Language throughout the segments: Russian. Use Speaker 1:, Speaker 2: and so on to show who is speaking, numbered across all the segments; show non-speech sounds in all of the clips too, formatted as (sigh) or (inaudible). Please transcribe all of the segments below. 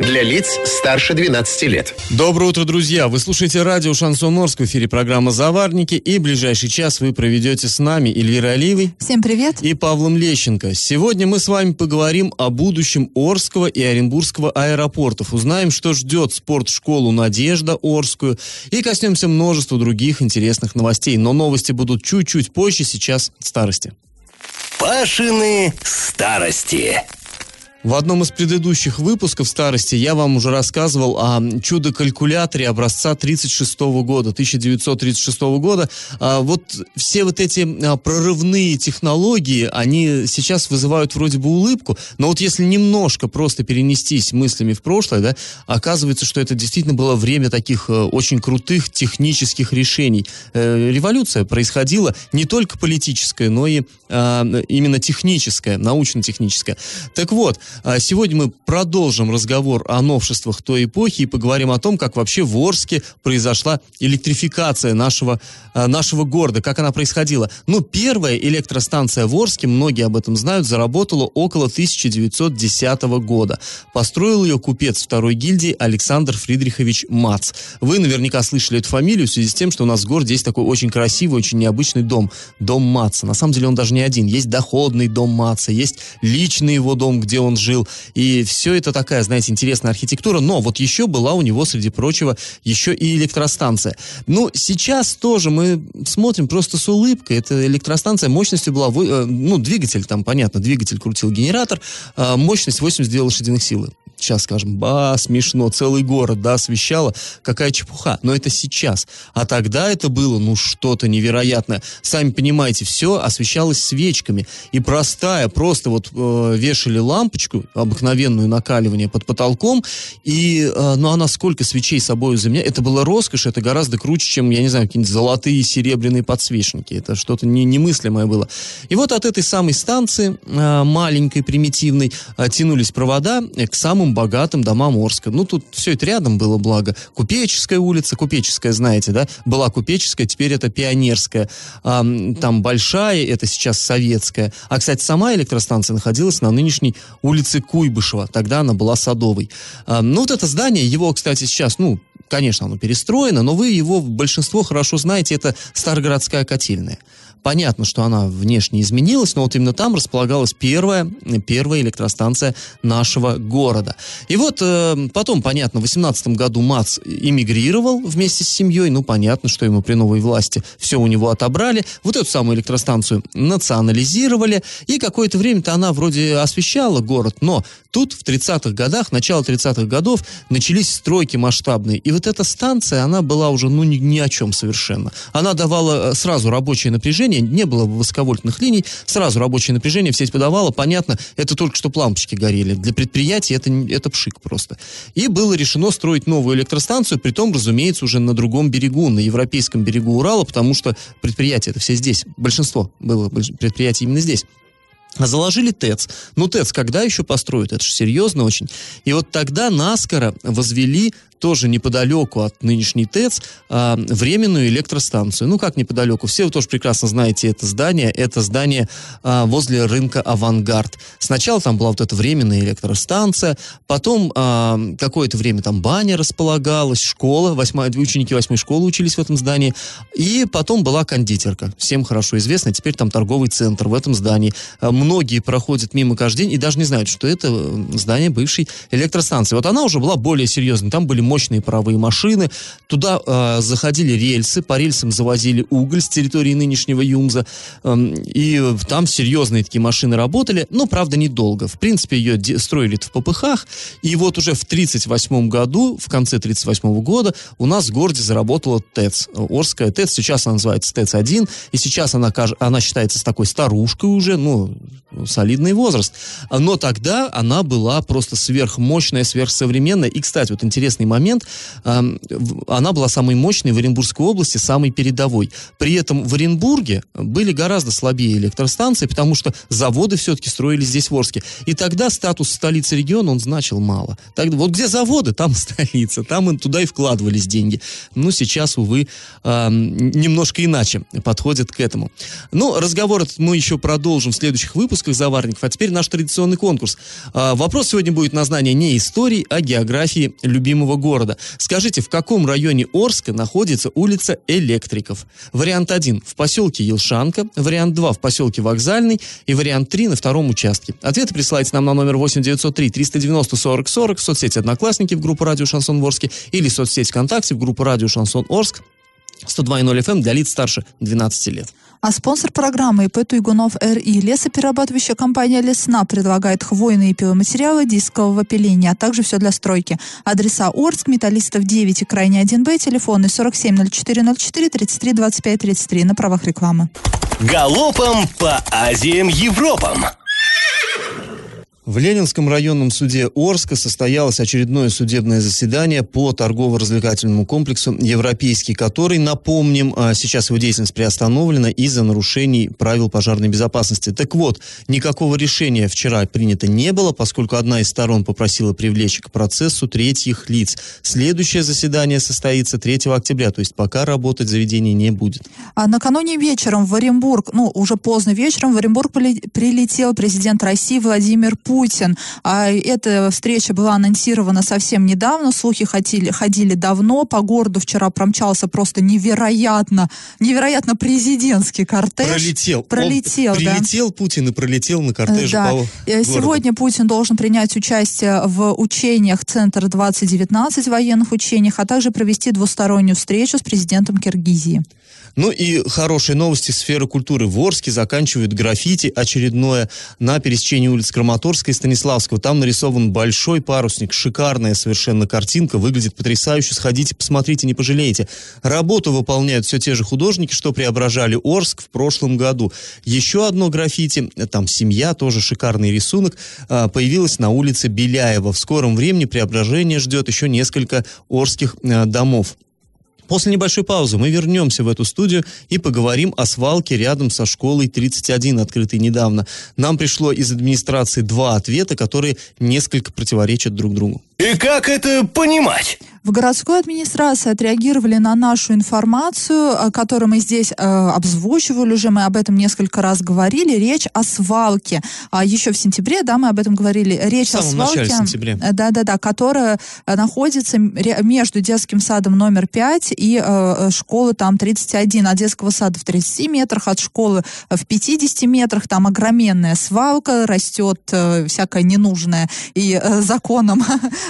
Speaker 1: Для лиц старше 12 лет.
Speaker 2: Доброе утро, друзья! Вы слушаете радио «Шансон Орск» в эфире программа «Заварники» и ближайший час вы проведете с нами Эльвирой Оливой
Speaker 3: Всем привет!
Speaker 2: и Павлом Лещенко. Сегодня мы с вами поговорим о будущем Орского и Оренбургского аэропортов. Узнаем, что ждет спортшколу «Надежда» Орскую и коснемся множества других интересных новостей. Но новости будут чуть-чуть позже, сейчас старости.
Speaker 4: Пашины старости.
Speaker 2: В одном из предыдущих выпусков старости я вам уже рассказывал о чудо-калькуляторе образца 36 года, 1936 года. А, вот все вот эти а, прорывные технологии, они сейчас вызывают вроде бы улыбку, но вот если немножко просто перенестись мыслями в прошлое, да, оказывается, что это действительно было время таких э, очень крутых технических решений. Э, Революция происходила не только политическая, но и а, именно техническая, научно-техническая. Так вот, Сегодня мы продолжим разговор о новшествах той эпохи и поговорим о том, как вообще в Орске произошла электрификация нашего, а, нашего города, как она происходила. Ну, первая электростанция в Орске, многие об этом знают, заработала около 1910 года. Построил ее купец второй гильдии Александр Фридрихович Мац. Вы наверняка слышали эту фамилию в связи с тем, что у нас в городе есть такой очень красивый, очень необычный дом. Дом Маца. На самом деле он даже не один. Есть доходный дом Маца, есть личный его дом, где он жил. И все это такая, знаете, интересная архитектура. Но вот еще была у него, среди прочего, еще и электростанция. Ну, сейчас тоже мы смотрим просто с улыбкой. Эта электростанция мощностью была, э, ну, двигатель там, понятно, двигатель крутил генератор, а мощность 82 лошадиных силы. Сейчас скажем, ба, смешно, целый город, да, освещало, какая чепуха. Но это сейчас. А тогда это было, ну, что-то невероятное. Сами понимаете, все освещалось свечками. И простая, просто вот э, вешали лампочку, обыкновенную накаливание под потолком, и, э, ну, она сколько свечей собой заменяет. Это было роскошь, это гораздо круче, чем, я не знаю, какие-нибудь золотые серебряные подсвечники. Это что-то не, немыслимое было. И вот от этой самой станции, э, маленькой, примитивной, э, тянулись провода э, к самым богатым домам Орска. Ну, тут все это рядом было, благо. Купеческая улица, Купеческая, знаете, да? Была Купеческая, теперь это Пионерская. А, там Большая, это сейчас Советская. А, кстати, сама электростанция находилась на нынешней улице Куйбышева. Тогда она была Садовой. А, ну, вот это здание, его, кстати, сейчас, ну, конечно, оно перестроено, но вы его большинство хорошо знаете, это Старгородская котельная. Понятно, что она внешне изменилась, но вот именно там располагалась первая, первая электростанция нашего города. И вот э, потом, понятно, в 18 году Мац эмигрировал вместе с семьей. Ну, понятно, что ему при новой власти все у него отобрали. Вот эту самую электростанцию национализировали. И какое-то время-то она вроде освещала город, но тут в 30-х годах, начало 30-х годов, начались стройки масштабные. И вот эта станция, она была уже, ну, ни, ни о чем совершенно. Она давала э, сразу рабочее напряжение, не было высоковольтных линий, сразу рабочее напряжение в сеть подавала. Понятно, это только что лампочки горели. Для предприятия это, это пшик просто. И было решено строить новую электростанцию, при том, разумеется, уже на другом берегу, на европейском берегу Урала, потому что предприятия это все здесь. Большинство было предприятий именно здесь. А Заложили ТЭЦ. Ну, ТЭЦ когда еще построят? Это же серьезно очень. И вот тогда наскоро возвели тоже неподалеку от нынешней ТЭЦ а, временную электростанцию. Ну, как неподалеку? Все вы тоже прекрасно знаете это здание. Это здание а, возле рынка «Авангард». Сначала там была вот эта временная электростанция, потом а, какое-то время там баня располагалась, школа, восьмая, ученики восьмой школы учились в этом здании, и потом была кондитерка. Всем хорошо известно, теперь там торговый центр в этом здании. Многие проходят мимо каждый день и даже не знают, что это э, здание бывшей электростанции. Вот она уже была более серьезной. Там были мощные паровые машины, туда э, заходили рельсы, по рельсам завозили уголь с территории нынешнего Юмза, эм, и там серьезные такие машины работали, но, правда, недолго. В принципе, ее строили в ППХ, и вот уже в 1938 году, в конце 1938 года, у нас в городе заработала ТЭЦ, э, Орская ТЭЦ, сейчас она называется ТЭЦ-1, и сейчас она, она считается такой старушкой уже, ну, солидный возраст. Но тогда она была просто сверхмощная, сверхсовременная. И, кстати, вот интересный момент, момент, она была самой мощной в Оренбургской области, самой передовой. При этом в Оренбурге были гораздо слабее электростанции, потому что заводы все-таки строились здесь в Орске. И тогда статус столицы региона, он значил мало. Тогда, вот где заводы, там (laughs) столица, там и туда и вкладывались деньги. Ну, сейчас, увы, немножко иначе подходит к этому. Ну, разговор этот мы еще продолжим в следующих выпусках «Заварников». А теперь наш традиционный конкурс. А, вопрос сегодня будет на знание не истории, а географии любимого города. Скажите, в каком районе Орска находится улица Электриков? Вариант 1 в поселке Елшанка, вариант 2 в поселке Вокзальный и вариант 3 на втором участке. Ответы присылайте нам на номер 8903 390 40 40 в соцсети «Одноклассники» в группу «Радио Шансон Орске» или в соцсети ВКонтакте в группу «Радио Шансон Орск» 102.0 FM для лиц старше 12 лет.
Speaker 3: А спонсор программы ИП Туйгунов РИ лесоперерабатывающая компания «Лесна» предлагает хвойные пиломатериалы дискового пиления, а также все для стройки. Адреса Орск, Металлистов 9 и Крайне 1Б, телефоны 470404 33 25 33 на правах рекламы.
Speaker 4: Галопом по Азиям Европам!
Speaker 2: В Ленинском районном суде Орска состоялось очередное судебное заседание по торгово-развлекательному комплексу «Европейский», который, напомним, а, сейчас его деятельность приостановлена из-за нарушений правил пожарной безопасности. Так вот, никакого решения вчера принято не было, поскольку одна из сторон попросила привлечь к процессу третьих лиц. Следующее заседание состоится 3 октября, то есть пока работать заведение не будет.
Speaker 3: А накануне вечером в Оренбург, ну, уже поздно вечером в Оренбург прилетел президент России Владимир Путин Путин. А эта встреча была анонсирована совсем недавно, слухи ходили, ходили давно, по городу вчера промчался просто невероятно, невероятно президентский кортеж.
Speaker 2: Пролетел.
Speaker 3: Пролетел,
Speaker 2: Он
Speaker 3: да.
Speaker 2: Прилетел Путин и пролетел на кортеже
Speaker 3: да.
Speaker 2: по
Speaker 3: э, Сегодня городу. Путин должен принять участие в учениях Центр 2019 военных учениях, а также провести двустороннюю встречу с президентом Киргизии.
Speaker 2: Ну и хорошие новости сферы культуры. В Орске заканчивают граффити очередное на пересечении улиц Краматорска и Станиславского. Там нарисован большой парусник, шикарная совершенно картинка, выглядит потрясающе. Сходите, посмотрите, не пожалеете. Работу выполняют все те же художники, что преображали Орск в прошлом году. Еще одно граффити, там семья, тоже шикарный рисунок, а, появилась на улице Беляева. В скором времени преображение ждет еще несколько орских а, домов. После небольшой паузы мы вернемся в эту студию и поговорим о свалке рядом со школой 31, открытой недавно. Нам пришло из администрации два ответа, которые несколько противоречат друг другу.
Speaker 4: И как это понимать?
Speaker 3: В городской администрации отреагировали на нашу информацию, которую мы здесь э, обзвучивали уже, мы об этом несколько раз говорили. Речь о свалке. А еще в сентябре, да, мы об этом говорили. Речь
Speaker 2: в
Speaker 3: о свалке.
Speaker 2: сентября.
Speaker 3: Да, да, да, которая э, находится между детским садом номер 5 и э, э школы там 31. От детского сада в 30 метрах, от школы в 50 метрах. Там огроменная свалка, растет э, всякое ненужное и э, законом, э, (laughs)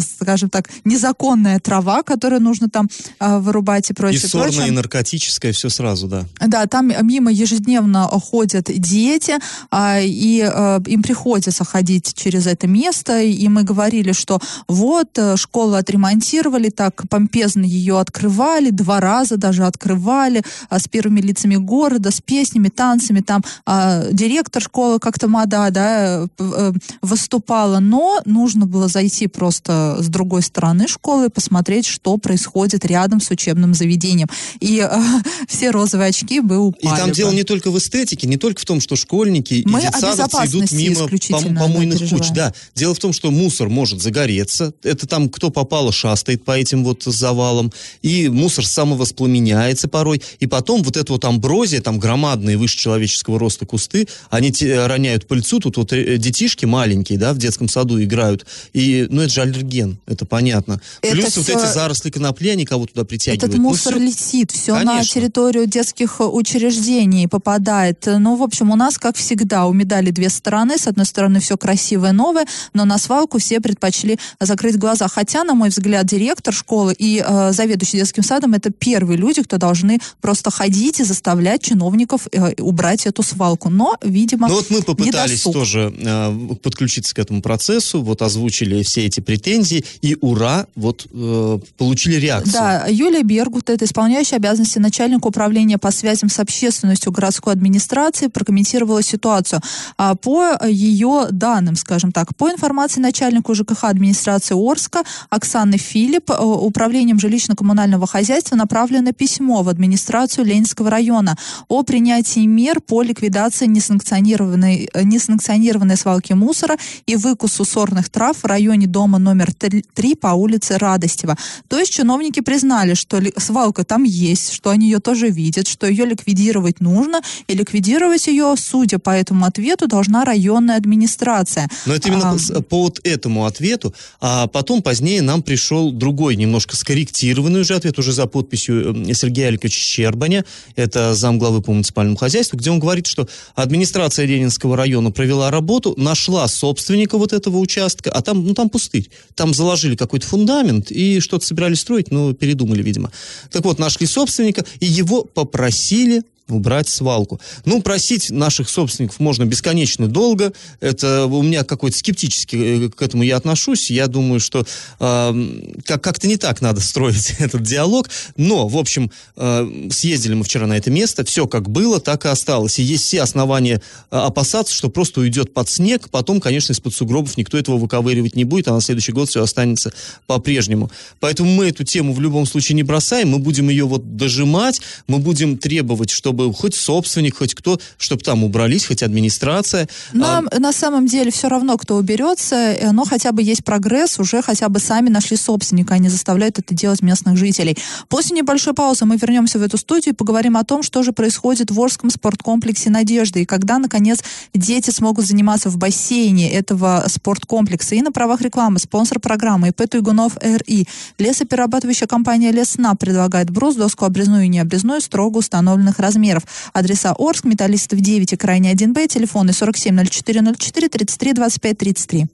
Speaker 3: скажем так, не незаконная трава, которую нужно там э, вырубать и прочее.
Speaker 2: И сорная, прочее. и наркотическая, все сразу, да.
Speaker 3: Да, там мимо ежедневно ходят дети, э, и э, им приходится ходить через это место, и мы говорили, что вот, э, школу отремонтировали, так помпезно ее открывали, два раза даже открывали, э, с первыми лицами города, с песнями, танцами, там э, директор школы как-то мода, да, э, э, выступала, но нужно было зайти просто с другой стороны школы, посмотреть, что происходит рядом с учебным заведением. И э, (laughs) все розовые очки бы упали.
Speaker 2: И там
Speaker 3: бы.
Speaker 2: дело не только в эстетике, не только в том, что школьники Мы и детсадовцы идут мимо пом- помойных куч. Да. Дело в том, что мусор может загореться. Это там кто попало шастает по этим вот завалам. И мусор самовоспламеняется порой. И потом вот эта вот амброзия, там громадные выше человеческого роста кусты, они роняют пыльцу. Тут вот э, детишки маленькие, да, в детском саду играют. И, ну, это же аллерген, это понятно. Это Плюс все... вот эти заросли конопли, они кого туда притягивают.
Speaker 3: Этот ну, мусор ну, все... летит, все Конечно. на территорию детских учреждений попадает. Ну, в общем, у нас, как всегда, у медали две стороны. С одной стороны, все красивое, новое, но на свалку все предпочли закрыть глаза. Хотя, на мой взгляд, директор школы и э, заведующий детским садом это первые люди, кто должны просто ходить и заставлять чиновников э, убрать эту свалку. Но, видимо,
Speaker 2: Ну вот мы попытались тоже э, подключиться к этому процессу, вот озвучили высказали все эти претензии, и ура, вот э, получили реакцию.
Speaker 3: Да, Юлия Бергут, это исполняющая обязанности начальника управления по связям с общественностью городской администрации, прокомментировала ситуацию. А, по ее данным, скажем так, по информации начальника ЖКХ администрации Орска Оксаны Филипп, э, управлением жилищно-коммунального хозяйства направлено письмо в администрацию Ленинского района о принятии мер по ликвидации несанкционированной, э, несанкционированной свалки мусора и выкусу сорных трав в районе дома номер 3 по улице Радостева. То есть чиновники признали, что свалка там есть, что они ее тоже видят, что ее ликвидировать нужно, и ликвидировать ее, судя по этому ответу, должна районная администрация.
Speaker 2: Но это именно а, по вот этому ответу, а потом позднее нам пришел другой, немножко скорректированный уже ответ, уже за подписью э, Сергея Аликовича Щербаня, это замглавы по муниципальному хозяйству, где он говорит, что администрация Ленинского района провела работу, нашла собственника вот этого участка, а там, ну, там пустырь. Там заложили какой-то фундамент и что-то собирались строить, но передумали, видимо. Так вот, нашли собственника, и его попросили убрать свалку. Ну, просить наших собственников можно бесконечно долго. Это у меня какой-то скептически э, к этому я отношусь. Я думаю, что э, как- как-то не так надо (laughs) строить этот диалог. Но, в общем, э, съездили мы вчера на это место. Все как было, так и осталось. И есть все основания э, опасаться, что просто уйдет под снег. Потом, конечно, из-под сугробов никто этого выковыривать не будет, а на следующий год все останется по-прежнему. Поэтому мы эту тему в любом случае не бросаем. Мы будем ее вот дожимать. Мы будем требовать, чтобы чтобы хоть собственник, хоть кто, чтобы там убрались, хоть администрация.
Speaker 3: Нам а... на самом деле все равно, кто уберется, э, но хотя бы есть прогресс, уже хотя бы сами нашли собственника, они заставляют это делать местных жителей. После небольшой паузы мы вернемся в эту студию и поговорим о том, что же происходит в Орском спорткомплексе «Надежда» и когда, наконец, дети смогут заниматься в бассейне этого спорткомплекса. И на правах рекламы спонсор программы ИП Туйгунов РИ. Лесоперерабатывающая компания «Лесна» предлагает брус, доску обрезную и необрезную строго установленных размеров размеров. Адреса Орск, Металлистов 9 и Крайне 1Б, телефоны 470404 33 25 33.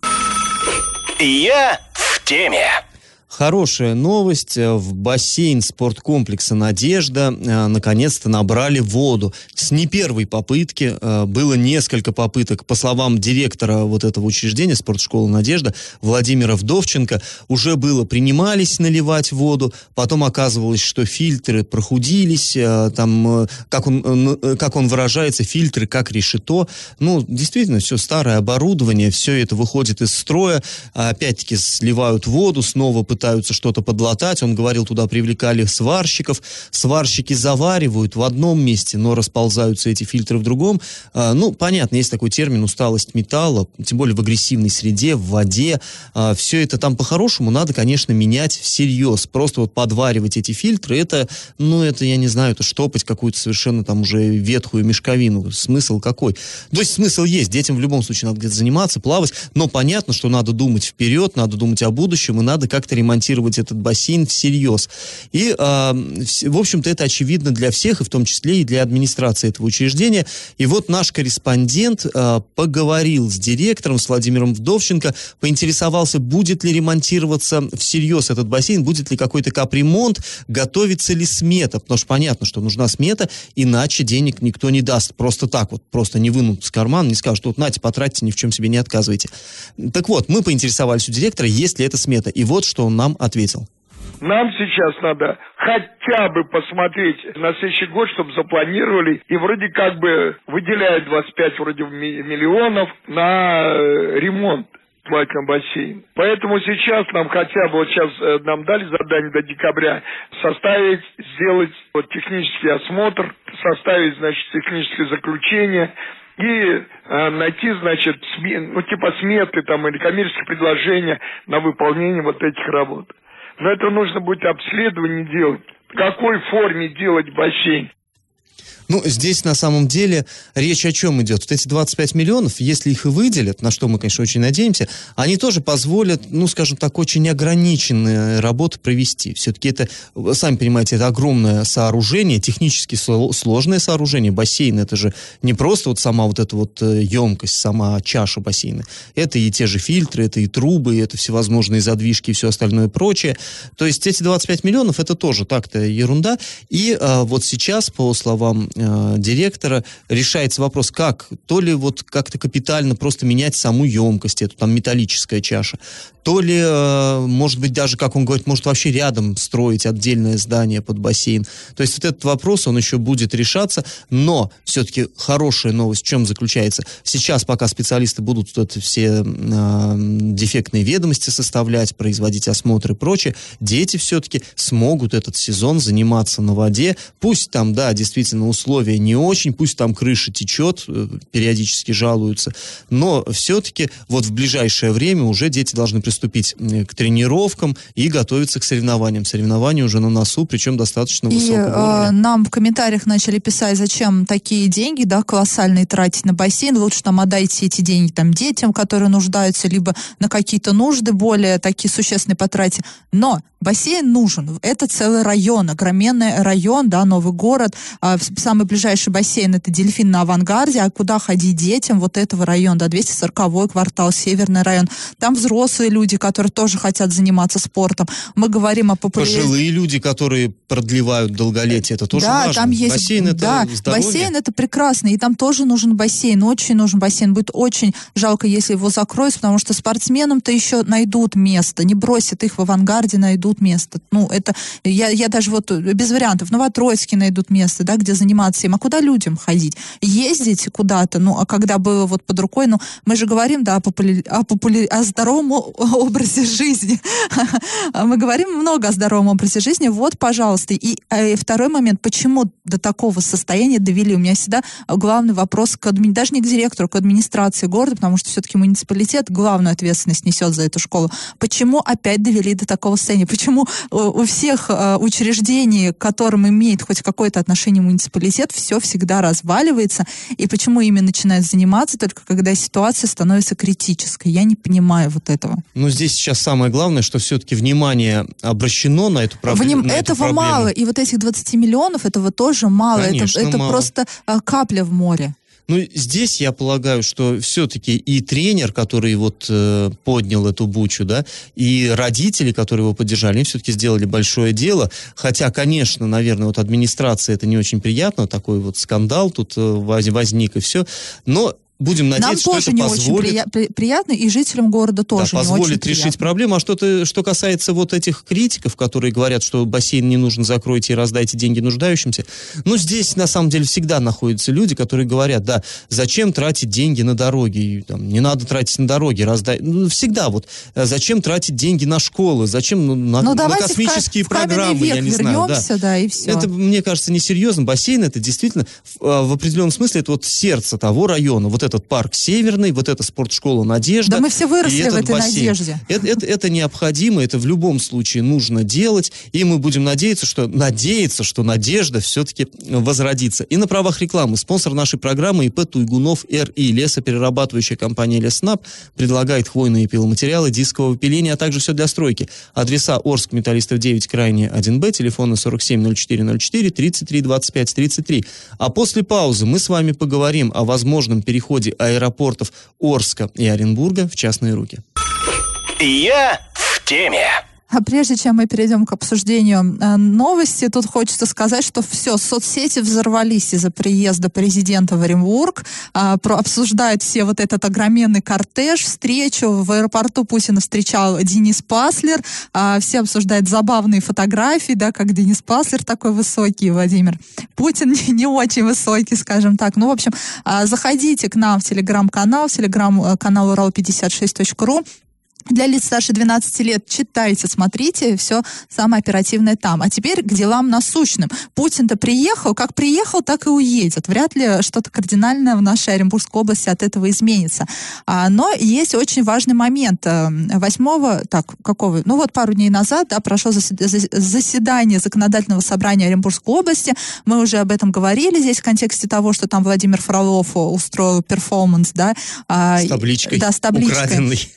Speaker 4: Я в теме.
Speaker 2: Хорошая новость. Э, в бассейн спорткомплекса «Надежда» э, наконец-то набрали воду. С не первой попытки. Э, было несколько попыток. По словам директора вот этого учреждения, спортшколы «Надежда», Владимира Вдовченко, уже было, принимались наливать воду. Потом оказывалось, что фильтры прохудились. Там, как он, как он выражается, фильтры как решето. Ну, действительно, все старое оборудование, все это выходит из строя. Опять-таки сливают воду, снова пытаются пытаются что-то подлатать. Он говорил, туда привлекали сварщиков. Сварщики заваривают в одном месте, но расползаются эти фильтры в другом. А, ну, понятно, есть такой термин усталость металла, тем более в агрессивной среде, в воде. А, все это там по-хорошему надо, конечно, менять всерьез. Просто вот подваривать эти фильтры, это, ну, это, я не знаю, это штопать какую-то совершенно там уже ветхую мешковину. Смысл какой? То есть смысл есть. Детям в любом случае надо где-то заниматься, плавать, но понятно, что надо думать вперед, надо думать о будущем, и надо как-то ремонтировать ремонтировать этот бассейн всерьез. И, э, в общем-то, это очевидно для всех, и в том числе и для администрации этого учреждения. И вот наш корреспондент э, поговорил с директором, с Владимиром Вдовченко, поинтересовался, будет ли ремонтироваться всерьез этот бассейн, будет ли какой-то капремонт, готовится ли смета, потому что понятно, что нужна смета, иначе денег никто не даст. Просто так вот, просто не вынут с кармана, не скажут, вот, нате, потратьте, ни в чем себе не отказывайте. Так вот, мы поинтересовались у директора, есть ли эта смета. И вот что он нам ответил.
Speaker 5: Нам сейчас надо хотя бы посмотреть на следующий год, чтобы запланировали, и вроде как бы выделяют 25 вроде миллионов на э, ремонт платим бассейн. Поэтому сейчас нам хотя бы, вот сейчас э, нам дали задание до декабря, составить, сделать вот технический осмотр, составить, значит, техническое заключение, и э, найти, значит, сме, ну, типа сметы там или коммерческие предложения на выполнение вот этих работ. Но это нужно будет обследование делать. В какой форме делать бассейн?
Speaker 2: Ну, здесь на самом деле речь о чем идет? Вот эти 25 миллионов, если их и выделят, на что мы, конечно, очень надеемся, они тоже позволят, ну, скажем так, очень ограниченные работы провести. Все-таки это, сами понимаете, это огромное сооружение, технически сложное сооружение. Бассейн это же не просто вот сама вот эта вот емкость, сама чаша бассейна. Это и те же фильтры, это и трубы, это всевозможные задвижки и все остальное прочее. То есть эти 25 миллионов это тоже так-то ерунда. И а, вот сейчас, по словам э, директора решается вопрос, как, то ли вот как-то капитально просто менять саму емкость, эту там металлическая чаша, то ли, э, может быть, даже, как он говорит, может вообще рядом строить отдельное здание под бассейн. То есть вот этот вопрос, он еще будет решаться, но все-таки хорошая новость в чем заключается? Сейчас, пока специалисты будут вот это все э, дефектные ведомости составлять, производить осмотры и прочее, дети все-таки смогут этот сезон заниматься на воде. Пусть там, да, действительно, условия не очень, пусть там крыша течет, э, периодически жалуются, но все-таки вот в ближайшее время уже дети должны приступить к тренировкам и готовиться к соревнованиям. Соревнования уже на носу, причем достаточно
Speaker 3: и,
Speaker 2: высокого уровня.
Speaker 3: Э, нам в комментариях начали писать, зачем такие деньги, да, колоссальные тратить на бассейн, лучше там отдайте эти деньги там детям, которые нуждаются, либо на какие-то нужды более такие существенные потратить. Но бассейн нужен. Это целый район, огроменный район, да, новый город. А, самый ближайший бассейн это Дельфин на Авангарде, а куда ходить детям? Вот этого района, да, 240 квартал, Северный район. Там взрослые люди, которые тоже хотят заниматься спортом. Мы говорим о популяризации.
Speaker 2: Пожилые люди, которые продлевают долголетие, это тоже
Speaker 3: да,
Speaker 2: важно.
Speaker 3: там есть,
Speaker 2: бассейн это
Speaker 3: да,
Speaker 2: здоровье.
Speaker 3: бассейн это прекрасно, и там тоже нужен бассейн, очень нужен бассейн. Будет очень жалко, если его закроют, потому что спортсменам-то еще найдут место, не бросят их в авангарде, найдут место. Ну, это, я, я даже вот без вариантов, в Новотроицке найдут место, да, где заниматься им. А куда людям ходить? Ездить куда-то, ну, а когда было вот под рукой, ну, мы же говорим, да, о, популя... о, популя... о здоровом (laughs) образе жизни. (laughs) Мы говорим много о здоровом образе жизни. Вот, пожалуйста. И, и второй момент, почему до такого состояния довели? У меня всегда главный вопрос к адми... даже не к директору, к администрации города, потому что все-таки муниципалитет главную ответственность несет за эту школу. Почему опять довели до такого состояния? Почему у всех учреждений, к которым имеет хоть какое-то отношение муниципалитет, все всегда разваливается? И почему ими начинают заниматься только когда ситуация становится критической? Я не понимаю вот этого.
Speaker 2: Но здесь сейчас самое главное, что все-таки внимание обращено на эту, проб...
Speaker 3: Вним...
Speaker 2: на эту
Speaker 3: этого
Speaker 2: проблему.
Speaker 3: мало, и вот этих 20 миллионов, этого тоже мало.
Speaker 2: Конечно,
Speaker 3: это это
Speaker 2: мало.
Speaker 3: просто а, капля в море.
Speaker 2: Ну, здесь я полагаю, что все-таки и тренер, который вот э, поднял эту бучу, да, и родители, которые его поддержали, они все-таки сделали большое дело. Хотя, конечно, наверное, вот администрации это не очень приятно, такой вот скандал тут э, воз- возник и все. Но будем
Speaker 3: Нам
Speaker 2: надеяться, что
Speaker 3: тоже
Speaker 2: это
Speaker 3: не
Speaker 2: позволит...
Speaker 3: очень прия- при- приятно, и жителям города тоже
Speaker 2: да,
Speaker 3: не
Speaker 2: позволит
Speaker 3: очень
Speaker 2: решить
Speaker 3: приятно.
Speaker 2: проблему. А что, -то, что касается вот этих критиков, которые говорят, что бассейн не нужен, закройте и раздайте деньги нуждающимся, ну, здесь, на самом деле, всегда находятся люди, которые говорят, да, зачем тратить деньги на дороги, там, не надо тратить на дороги, раздай... Ну, всегда вот, э, зачем тратить деньги на школы, зачем ну, на,
Speaker 3: Ну,
Speaker 2: на космические
Speaker 3: в,
Speaker 2: программы,
Speaker 3: век
Speaker 2: я не знаю. да.
Speaker 3: вернемся, да, и все.
Speaker 2: Это, мне кажется, несерьезно. Бассейн это действительно в, э, в определенном смысле это вот сердце того района. Вот этот парк Северный, вот эта спортшкола Надежда.
Speaker 3: Да мы все выросли в этой
Speaker 2: бассейн.
Speaker 3: надежде.
Speaker 2: Это, это, это необходимо, это в любом случае нужно делать. И мы будем надеяться, что надеяться, что надежда все-таки возродится. И на правах рекламы спонсор нашей программы ИП Туйгунов РИ. Лесоперерабатывающая компания Леснаб предлагает хвойные пиломатериалы, дискового пиления, а также все для стройки. Адреса Орск, Металлистов 9, крайне 1Б, телефоны 470404 33 25 33. А после паузы мы с вами поговорим о возможном переходе аэропортов Орска и Оренбурга в частные руки.
Speaker 4: Я в теме.
Speaker 3: А прежде чем мы перейдем к обсуждению э, новости, тут хочется сказать, что все, соцсети взорвались из-за приезда президента в Оренбург, а, обсуждают все вот этот огроменный кортеж, встречу. В аэропорту Путина встречал Денис Паслер, а, все обсуждают забавные фотографии, да, как Денис Паслер такой высокий, Владимир Путин (laughs) не, не очень высокий, скажем так. Ну, в общем, а, заходите к нам в телеграм-канал, телеграм-канал урал56.ру, для лиц старше 12 лет читайте, смотрите, все самое оперативное там. А теперь к делам насущным. Путин-то приехал, как приехал, так и уедет. Вряд ли что-то кардинальное в нашей Оренбургской области от этого изменится. А, но есть очень важный момент. Э, 8 так, какого? Ну вот пару дней назад, да, прошло заседа- зас- заседание законодательного собрания Оренбургской области. Мы уже об этом говорили здесь в контексте того, что там Владимир Фролов устроил перформанс, да. а,
Speaker 2: С табличкой.
Speaker 3: Да, с табличкой.
Speaker 2: Украденной.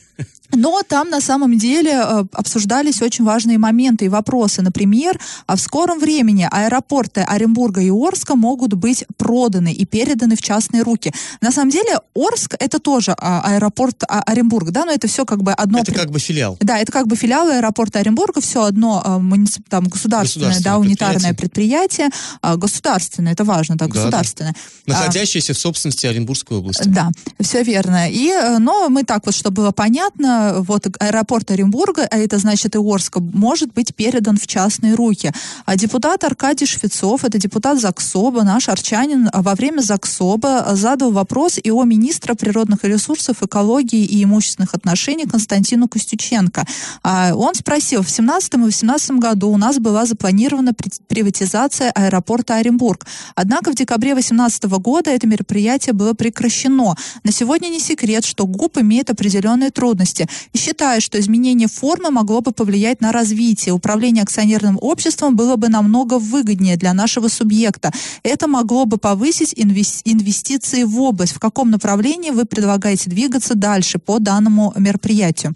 Speaker 3: Но там на самом деле э, обсуждались очень важные моменты и вопросы. Например, а в скором времени аэропорты Оренбурга и Орска могут быть проданы и переданы в частные руки. На самом деле Орск это тоже а, аэропорт а, Оренбурга, да, но это все как бы одно...
Speaker 2: Это как бы филиал.
Speaker 3: Да, это как бы филиал аэропорта Оренбурга, все одно муницип- там, государственное,
Speaker 2: Государственное
Speaker 3: да, унитарное предприятие, а, государственное, это важно, да,
Speaker 2: Да, да.
Speaker 3: государственное. А,
Speaker 2: в собственности Оренбургской области.
Speaker 3: да, все верно. И, э, но мы так вот, чтобы было понятно, именно вот аэропорт Оренбурга, а это значит и Орска, может быть передан в частные руки. А депутат Аркадий Швецов, это депутат ЗАГСОБа, наш арчанин, во время ЗАГСОБа задал вопрос и о министра природных ресурсов, экологии и имущественных отношений Константину Костюченко. А он спросил, в 17 и 18 году у нас была запланирована приватизация аэропорта Оренбург. Однако в декабре 2018 года это мероприятие было прекращено. На сегодня не секрет, что ГУП имеет определенные трудности. И считаю, что изменение формы могло бы повлиять на развитие. Управление акционерным обществом было бы намного выгоднее для нашего субъекта. Это могло бы повысить инвестиции в область. В каком направлении вы предлагаете двигаться дальше по данному мероприятию?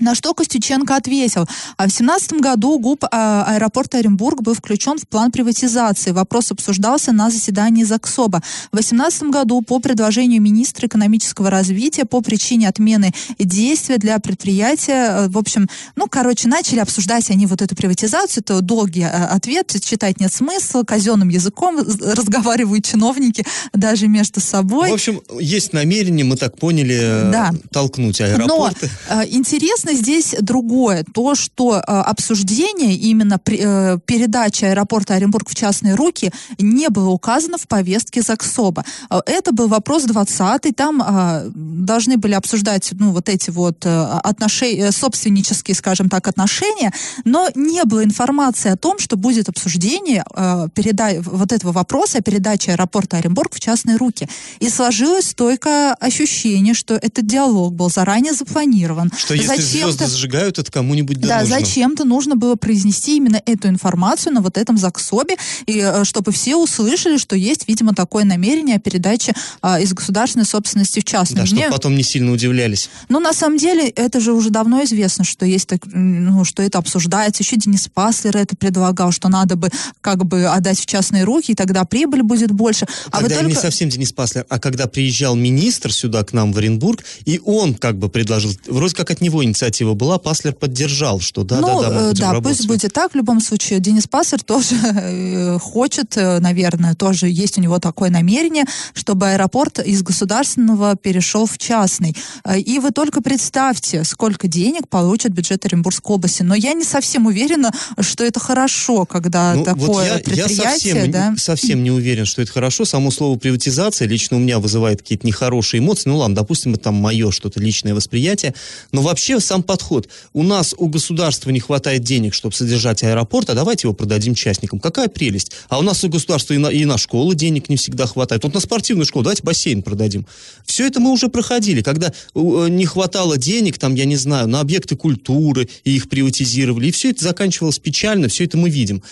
Speaker 3: На что Костюченко ответил, а в 2017 году ГУП а, аэропорта Оренбург был включен в план приватизации. Вопрос обсуждался на заседании ЗАГСОБа. В 2018 году по предложению министра экономического развития по причине отмены действия для предприятия, э, в общем, ну, короче, начали обсуждать они вот эту приватизацию. Это долгий э, ответ, читать нет смысла, казенным языком разговаривают чиновники даже между собой.
Speaker 2: В общем, есть намерение, мы так поняли, э, да. толкнуть аэропорты.
Speaker 3: Но интересно интересно здесь другое. То, что э, обсуждение, именно при, э, передача аэропорта Оренбург в частные руки не было указано в повестке ЗАГСОБа. Э, это был вопрос 20 там э, должны были обсуждать ну, вот эти вот э, отношения, э, собственнические, скажем так, отношения, но не было информации о том, что будет обсуждение э, переда... вот этого вопроса о передаче аэропорта Оренбург в частные руки. И сложилось стойкое ощущение, что этот диалог был заранее запланирован.
Speaker 2: Что если звезды зажигают, это кому-нибудь да,
Speaker 3: да зачем-то нужно было произнести именно эту информацию на вот этом ЗАГСОБе, и э, чтобы все услышали, что есть, видимо, такое намерение о передаче а, из государственной собственности в частную.
Speaker 2: Да, чтобы потом не сильно удивлялись.
Speaker 3: Ну, на самом деле, это же уже давно известно, что есть так, ну, что это обсуждается. Еще Денис Паслер это предлагал, что надо бы как бы отдать в частные руки, и тогда прибыль будет больше.
Speaker 2: А когда только... не совсем Денис Паслер, а когда приезжал министр сюда к нам в Оренбург, и он как бы предложил, вроде как от него инициатива инициатива была, Паслер поддержал, что да,
Speaker 3: ну,
Speaker 2: да, да, мы
Speaker 3: будем да, работать. пусть будет так. В любом случае, Денис Паслер тоже э, хочет, э, наверное, тоже есть у него такое намерение, чтобы аэропорт из государственного перешел в частный. Э, и вы только представьте, сколько денег получит бюджет Оренбургской области. Но я не совсем уверена, что это хорошо, когда ну, такое вот я, предприятие...
Speaker 2: Я совсем,
Speaker 3: да?
Speaker 2: совсем не уверен, что это хорошо. Само слово приватизация лично у меня вызывает какие-то нехорошие эмоции. Ну ладно, допустим, это там мое что-то личное восприятие. Но вообще сам подход. У нас, у государства не хватает денег, чтобы содержать аэропорт, а давайте его продадим частникам. Какая прелесть. А у нас у государства и на, и на школы денег не всегда хватает. Вот на спортивную школу давайте бассейн продадим. Все это мы уже проходили. Когда э, не хватало денег, там, я не знаю, на объекты культуры, и их приватизировали, и все это заканчивалось печально, все это мы видим.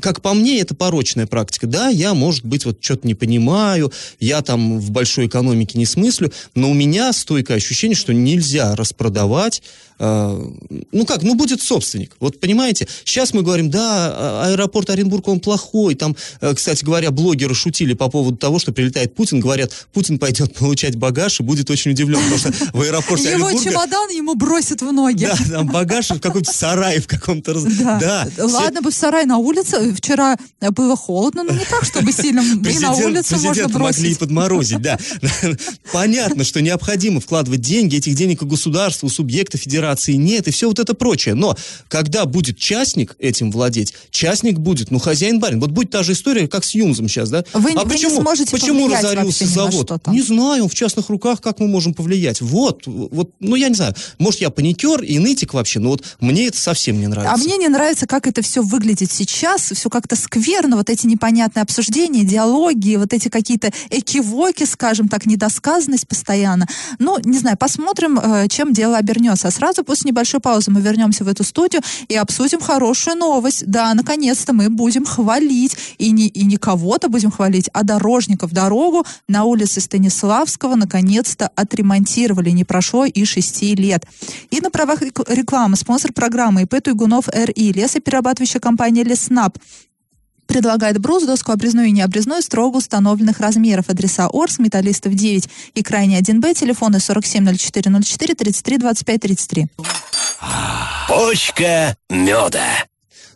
Speaker 2: Как по мне, это порочная практика. Да, я, может быть, вот что-то не понимаю, я там в большой экономике не смыслю, но у меня стойкое ощущение, что нельзя распродавать ну как, ну будет собственник. Вот понимаете, сейчас мы говорим, да, а, аэропорт Оренбург, он плохой. Там, э, кстати говоря, блогеры шутили по поводу того, что прилетает Путин, говорят, Путин пойдет (laughs) получать багаж и будет очень удивлен, потому что в аэропорте
Speaker 3: Его чемодан ему бросят в ноги.
Speaker 2: Да, там багаж в каком-то сарае в каком-то...
Speaker 3: Да. Ладно бы в сарай на улице, вчера было холодно, но не так, чтобы сильно и на улице можно бросить.
Speaker 2: могли и подморозить, да. (laughs) Понятно, что необходимо вкладывать деньги, этих денег у государства, у субъекта федерации операции нет и все вот это прочее. Но когда будет частник этим владеть, частник будет, ну, хозяин-барин. Вот будет та же история, как с Юмзом сейчас, да?
Speaker 3: Вы, а вы почему, не сможете
Speaker 2: почему разорился завод? Не знаю, он в частных руках, как мы можем повлиять? Вот, вот, ну, я не знаю, может, я паникер и нытик вообще, но вот мне это совсем не нравится.
Speaker 3: А мне не нравится, как это все выглядит сейчас, все как-то скверно, вот эти непонятные обсуждения, диалоги, вот эти какие-то экивоки, скажем так, недосказанность постоянно. Ну, не знаю, посмотрим, э, чем дело обернется. А сразу сразу после небольшой паузы мы вернемся в эту студию и обсудим хорошую новость. Да, наконец-то мы будем хвалить, и не, и не кого-то будем хвалить, а дорожников. Дорогу на улице Станиславского наконец-то отремонтировали. Не прошло и шести лет. И на правах рекламы спонсор программы ИП Туйгунов РИ, лесоперерабатывающая компания Леснап, предлагает брус, доску обрезную и необрезную строго установленных размеров. Адреса Орс, Металлистов 9 и крайне 1Б, телефоны 470404 33 25 33.
Speaker 4: Почка меда.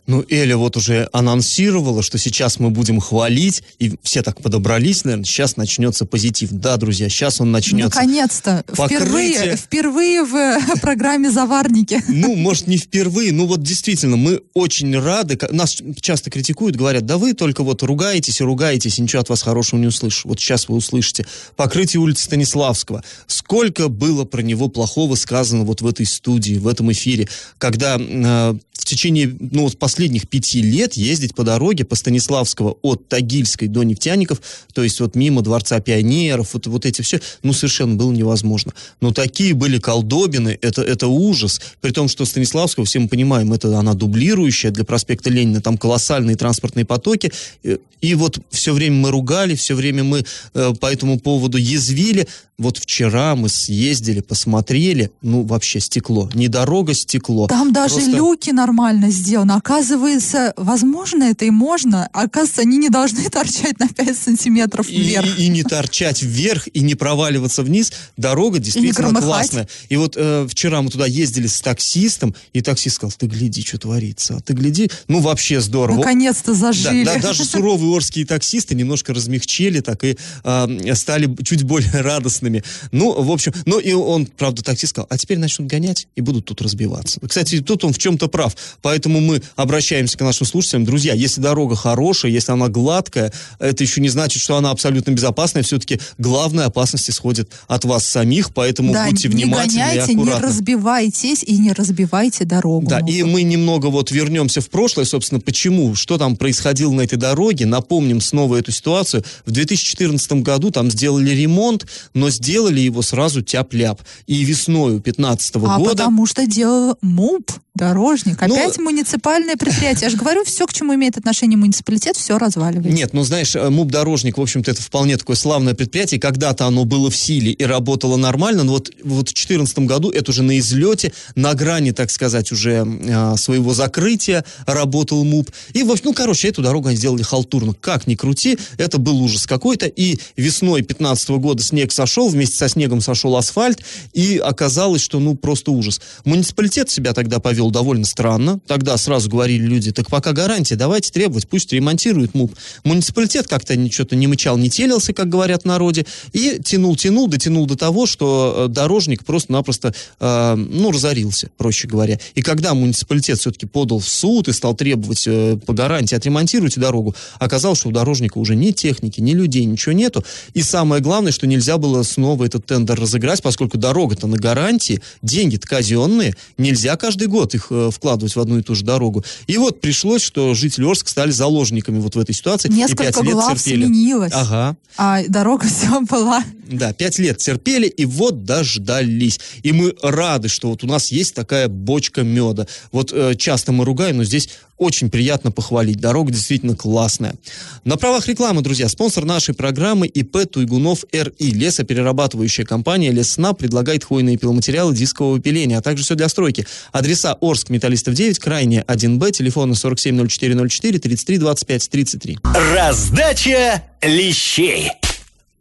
Speaker 2: Ну, Эля вот уже анонсировала, что сейчас мы будем хвалить, и все так подобрались, наверное, сейчас начнется позитив. Да, друзья, сейчас он начнется.
Speaker 3: Наконец-то. Впервые, впервые в э, программе «Заварники».
Speaker 2: Ну, может, не впервые, ну вот действительно, мы очень рады. Нас часто критикуют, говорят, да вы только вот ругаетесь и ругаетесь, и ничего от вас хорошего не услышишь. Вот сейчас вы услышите. Покрытие улицы Станиславского. Сколько было про него плохого сказано вот в этой студии, в этом эфире, когда э, в течение ну, последних пяти лет ездить по дороге по Станиславского от Тагильской до Нефтяников, то есть вот мимо Дворца пионеров, вот, вот эти все, ну, совершенно было невозможно. Но такие были колдобины, это, это ужас. При том, что Станиславского, все мы понимаем, это она дублирующая для проспекта Ленина, там колоссальные транспортные потоки. Э, И вот все время мы ругали, все время мы э, по этому поводу язвили. Вот вчера мы съездили, посмотрели, ну, вообще стекло. Не дорога, стекло.
Speaker 3: Там даже
Speaker 2: Просто-
Speaker 3: люки нормально сделаны. Оказывается, возможно это и можно. Оказывается, они не должны (laughs) торчать на 5 сантиметров
Speaker 2: И,
Speaker 3: вверх.
Speaker 2: и- и не торчать вверх, и не проваливаться вниз. Дорога действительно классная. И вот э, вчера мы туда ездили с таксистом, и таксист сказал, ты гляди, что творится. А ты гляди, ну вообще здорово.
Speaker 3: Наконец-то
Speaker 2: Да,
Speaker 3: зажили.
Speaker 2: да, даже (laughs) суровые орские таксисты немножко размягчели, так и э, стали чуть более (laughs) радостными. Ну, в общем, ну и он, правда, таксист сказал, а теперь начнут гонять и будут тут разбиваться. Кстати, тут он в чем-то прав. Поэтому мы обращаемся к нашим слушателям. Друзья, если дорога хорошая, если она гладкая, это еще не значит, что она абсолютно безопасная. Все-таки главная опасность исходит от вас самих, поэтому
Speaker 3: Да,
Speaker 2: будьте
Speaker 3: не
Speaker 2: внимательны
Speaker 3: гоняйте,
Speaker 2: и
Speaker 3: не
Speaker 2: аккуратны.
Speaker 3: разбивайтесь и не разбивайте дорогу.
Speaker 2: Да, и мы немного вот вернемся в прошлое, собственно, почему, что там происходило на этой дороге, напомним снова эту ситуацию. В 2014 году там сделали ремонт, но сделали его сразу тяп-ляп. И весною 2015
Speaker 3: А
Speaker 2: года...
Speaker 3: потому что делал МУП, дорожник. Опять муниципальное предприятие. Я же говорю, все, к чему имеет отношение муниципалитет, все разваливается.
Speaker 2: Нет, ну знаешь, э, МУП «Дорожник», в общем-то, это вполне такое славное предприятие. Когда-то оно было в силе и работало нормально, но вот, вот в 2014 году это уже на излете, на грани, так сказать, уже э, своего закрытия работал МУП. И, в общем, ну, короче, эту дорогу они сделали халтурно. Как ни крути, это был ужас какой-то. И весной 2015 года снег сошел, вместе со снегом сошел асфальт, и оказалось, что, ну, просто ужас. Муниципалитет себя тогда повел довольно странно. Тогда сразу говорили люди, так пока гарантия, давайте требовать, пусть ремонтирует МУП. Муниципалитет как-то что-то не мычал, не телился, как говорят в народе, и тянул-тянул, дотянул до того, что э, дорожник просто-напросто, э, ну, разорился, проще говоря. И когда муниципалитет все-таки подал в суд и стал требовать э, по гарантии отремонтируйте дорогу, оказалось, что у дорожника уже ни техники, ни людей, ничего нету. И самое главное, что нельзя было снова этот тендер разыграть, поскольку дорога-то на гарантии, деньги-то казенные, нельзя каждый год их э, вкладывать в одну и ту же дорогу. И вот пришлось, что жители Орска стали заложниками вот в этой ситуации. и
Speaker 3: Несколько
Speaker 2: пять лет терпели.
Speaker 3: сменилось.
Speaker 2: Ага.
Speaker 3: А дорога (laughs) все была.
Speaker 2: Да, пять лет терпели, и вот дождались. И мы рады, что вот у нас есть такая бочка меда. Вот э, часто мы ругаем, но здесь очень приятно похвалить. Дорога действительно классная. На правах рекламы, друзья, спонсор нашей программы ИП Туйгунов РИ. Лесоперерабатывающая компания Лесна предлагает хвойные пиломатериалы дискового пиления, а также все для стройки. Адреса Орск, Металлистов 9, Крайне 1Б, телефоны 470404 33 25 33.
Speaker 4: Раздача лещей.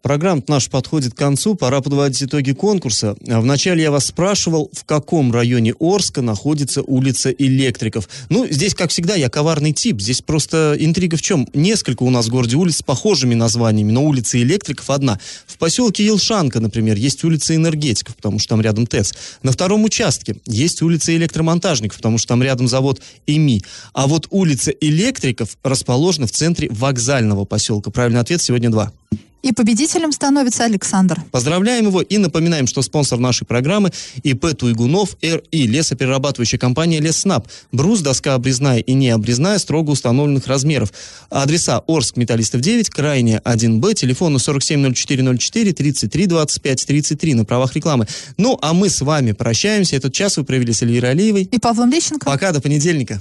Speaker 2: Программа наша подходит к концу, пора подводить итоги конкурса. Вначале я вас спрашивал, в каком районе Орска находится улица Электриков. Ну, здесь, как всегда, я коварный тип. Здесь просто интрига в чем? Несколько у нас в городе улиц с похожими названиями, но улица Электриков одна. В поселке Елшанка, например, есть улица Энергетиков, потому что там рядом ТЭЦ. На втором участке есть улица Электромонтажников, потому что там рядом завод ЭМИ. А вот улица Электриков расположена в центре вокзального поселка. Правильный ответ сегодня два.
Speaker 3: И победителем становится Александр.
Speaker 2: Поздравляем его и напоминаем, что спонсор нашей программы ИП Туйгунов РИ, лесоперерабатывающая компания Леснаб. Брус, доска обрезная и не обрезная, строго установленных размеров. Адреса Орск, Металлистов 9, Крайне 1Б, телефону 470404 33 25 33 на правах рекламы. Ну, а мы с вами прощаемся. Этот час вы провели с Эльвирой Алиевой.
Speaker 3: И Павлом Лещенко.
Speaker 2: Пока, до понедельника.